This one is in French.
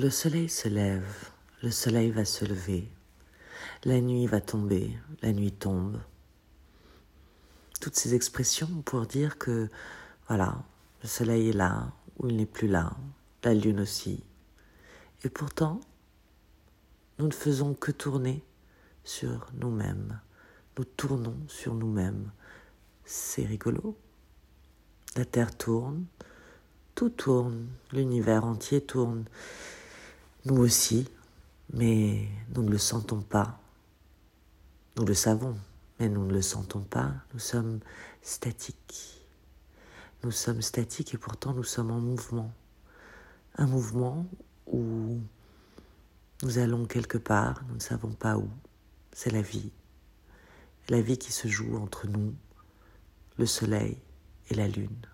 Le soleil se lève, le soleil va se lever, la nuit va tomber, la nuit tombe. Toutes ces expressions pour dire que, voilà, le soleil est là ou il n'est plus là, la lune aussi. Et pourtant, nous ne faisons que tourner sur nous-mêmes. Nous tournons sur nous-mêmes. C'est rigolo. La Terre tourne, tout tourne, l'univers entier tourne. Nous aussi, mais nous ne le sentons pas. Nous le savons, mais nous ne le sentons pas. Nous sommes statiques. Nous sommes statiques et pourtant nous sommes en mouvement. Un mouvement où nous allons quelque part, nous ne savons pas où. C'est la vie. La vie qui se joue entre nous, le soleil et la lune.